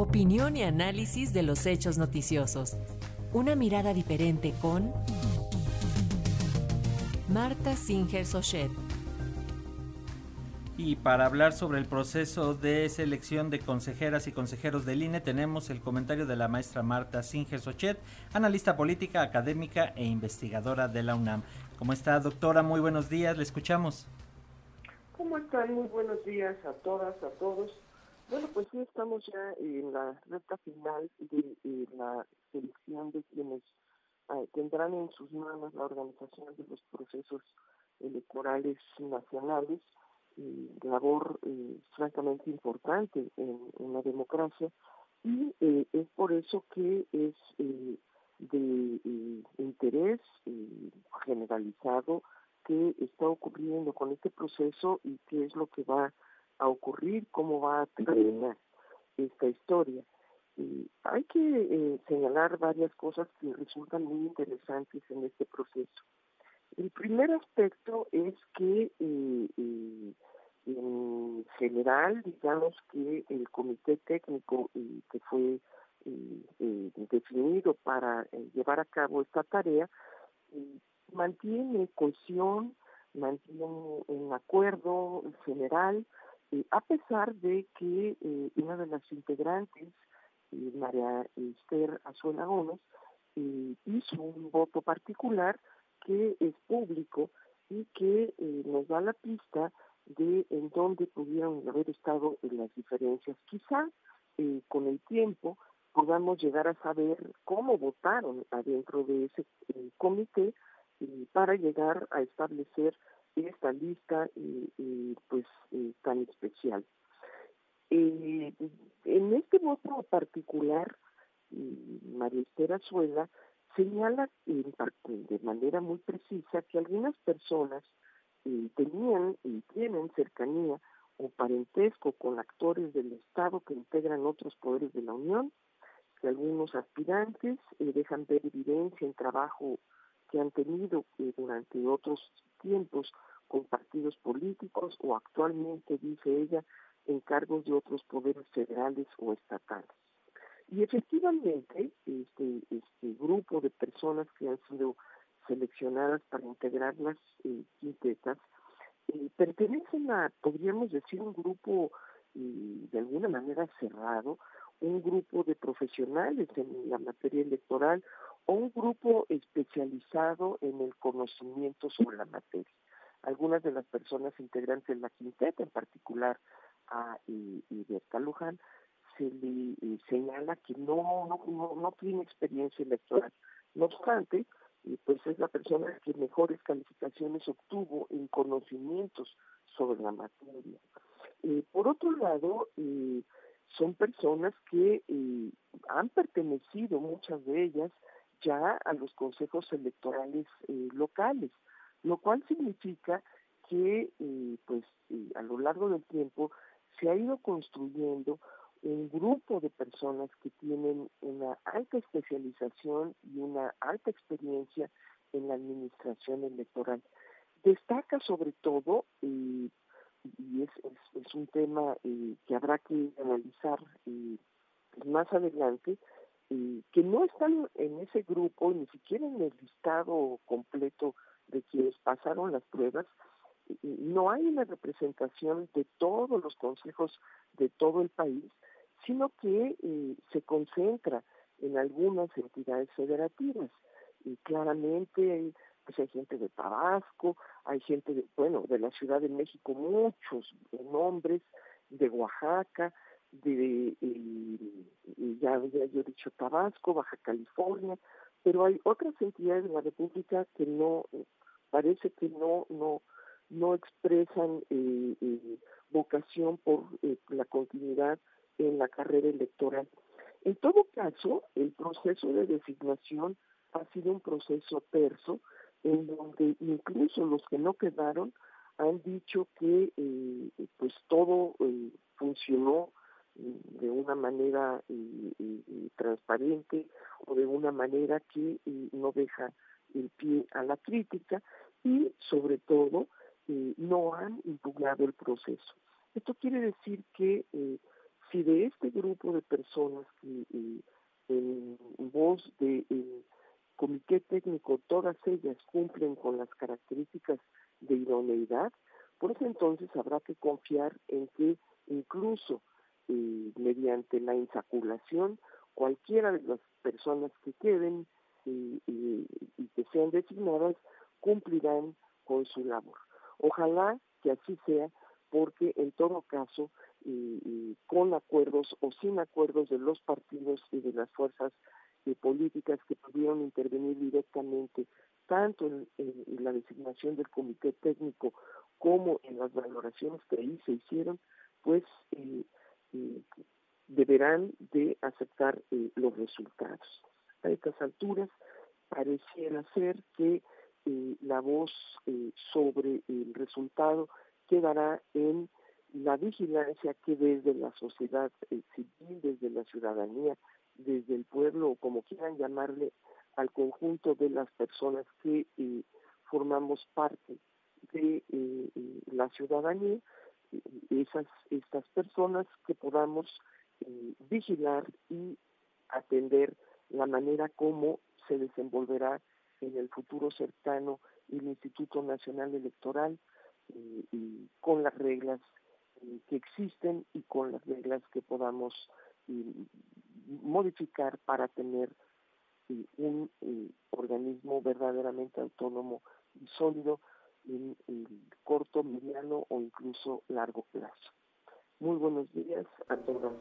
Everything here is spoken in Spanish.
Opinión y análisis de los hechos noticiosos. Una mirada diferente con Marta Singer Sochet. Y para hablar sobre el proceso de selección de consejeras y consejeros del INE, tenemos el comentario de la maestra Marta Singer Sochet, analista política, académica e investigadora de la UNAM. ¿Cómo está, doctora? Muy buenos días, le escuchamos. ¿Cómo están? Muy buenos días a todas, a todos. Bueno, pues sí, estamos ya en la recta final de, la selección de quienes ah, tendrán en sus manos la organización de los procesos electorales nacionales. Labor eh, francamente importante en, una democracia. Y eh, es por eso que es eh, de interés generalizado que está ocurriendo con este proceso y qué es lo que va a ocurrir, cómo va a terminar esta historia. hay que señalar varias cosas que resultan muy interesantes en este proceso. El primer aspecto es que eh, eh, en general, digamos que el comité técnico eh, que fue definido para llevar a cabo esta tarea mantiene cohesión, mantiene un acuerdo general, a pesar de que una de las integrantes, María Esther Azuela Gómez, hizo un voto particular que es público y que eh, nos da la pista de en dónde pudieron haber estado las diferencias. Quizá eh, con el tiempo podamos llegar a saber cómo votaron adentro de ese eh, comité para llegar a establecer esta lista pues tan especial. en este voto particular, María Esther Azuela señala de manera muy precisa que algunas personas tenían y tienen cercanía o parentesco con actores del Estado que integran otros poderes de la Unión, que algunos aspirantes eh, dejan ver evidencia en trabajo que han tenido eh, durante otros tiempos con partidos políticos o actualmente, dice ella, en cargos de otros poderes federales o estatales. Y efectivamente, este, este grupo de personas que han sido seleccionadas para integrar las eh, quintetas eh, pertenecen a, podríamos decir, un grupo eh, de alguna manera cerrado, un grupo de profesionales en la materia electoral o un grupo especializado en el conocimiento sobre la materia. Algunas de las personas integrantes de la quinteta, en particular a y, Berta Luján, se le eh, señala que no, no, no, tiene experiencia electoral. No obstante, eh, pues es la persona que mejores calificaciones obtuvo en conocimientos sobre la materia. Eh, por otro lado, son personas que han pertenecido, muchas de ellas, ya a los consejos electorales locales, lo cual significa que pues a lo largo del tiempo se ha ido construyendo un grupo de personas que tienen una alta especialización y una alta experiencia en la administración electoral. Destaca sobre todo, eh, y es, un tema eh, que habrá que analizar eh, más adelante, que no están en ese grupo, ni siquiera en el listado completo de quienes pasaron las pruebas, no hay una representación de todos los consejos de todo el país, sino que eh, se concentra en algunas entidades federativas. Y claramente pues hay gente de Tabasco, hay gente de, bueno, de la Ciudad de México, muchos nombres, de Oaxaca, de, ya, ya yo he dicho Tabasco, Baja California, pero hay otras entidades de la República que no, parece que no, no, no expresan eh, eh, vocación por la continuidad en la carrera electoral. En todo caso, el proceso de designación ha sido un proceso terso, en donde incluso los que no quedaron han dicho que eh, pues todo eh, funcionó de una manera eh, transparente o de una manera que no deja el pie a la crítica y sobre todo no han impugnado el proceso. Esto quiere decir que si de este grupo de personas que en voz del comité técnico todas ellas cumplen con las características de idoneidad, pues entonces habrá que confiar en que incluso eh, mediante la insaculación cualquiera de las personas que queden y que sean designadas cumplirán con su labor. Ojalá que así sea, porque en todo caso, con acuerdos o sin acuerdos de los partidos y de las fuerzas eh, políticas que pudieron intervenir directamente tanto en, la designación del comité técnico como en las valoraciones que ahí se hicieron, pues de aceptar los resultados. A estas alturas pareciera ser que la voz sobre el resultado quedará en la vigilancia que desde la sociedad civil, desde la ciudadanía, desde el pueblo o como quieran llamarle al conjunto de las personas que eh, formamos parte de eh, eh, la ciudadanía, esas estas personas que podamos vigilar y atender la manera como se desenvolverá en el futuro cercano el Instituto Nacional Electoral y con las reglas que existen y con las reglas que podamos modificar para tener un organismo verdaderamente autónomo y sólido en corto, mediano o incluso largo plazo. Muy buenos días a todos.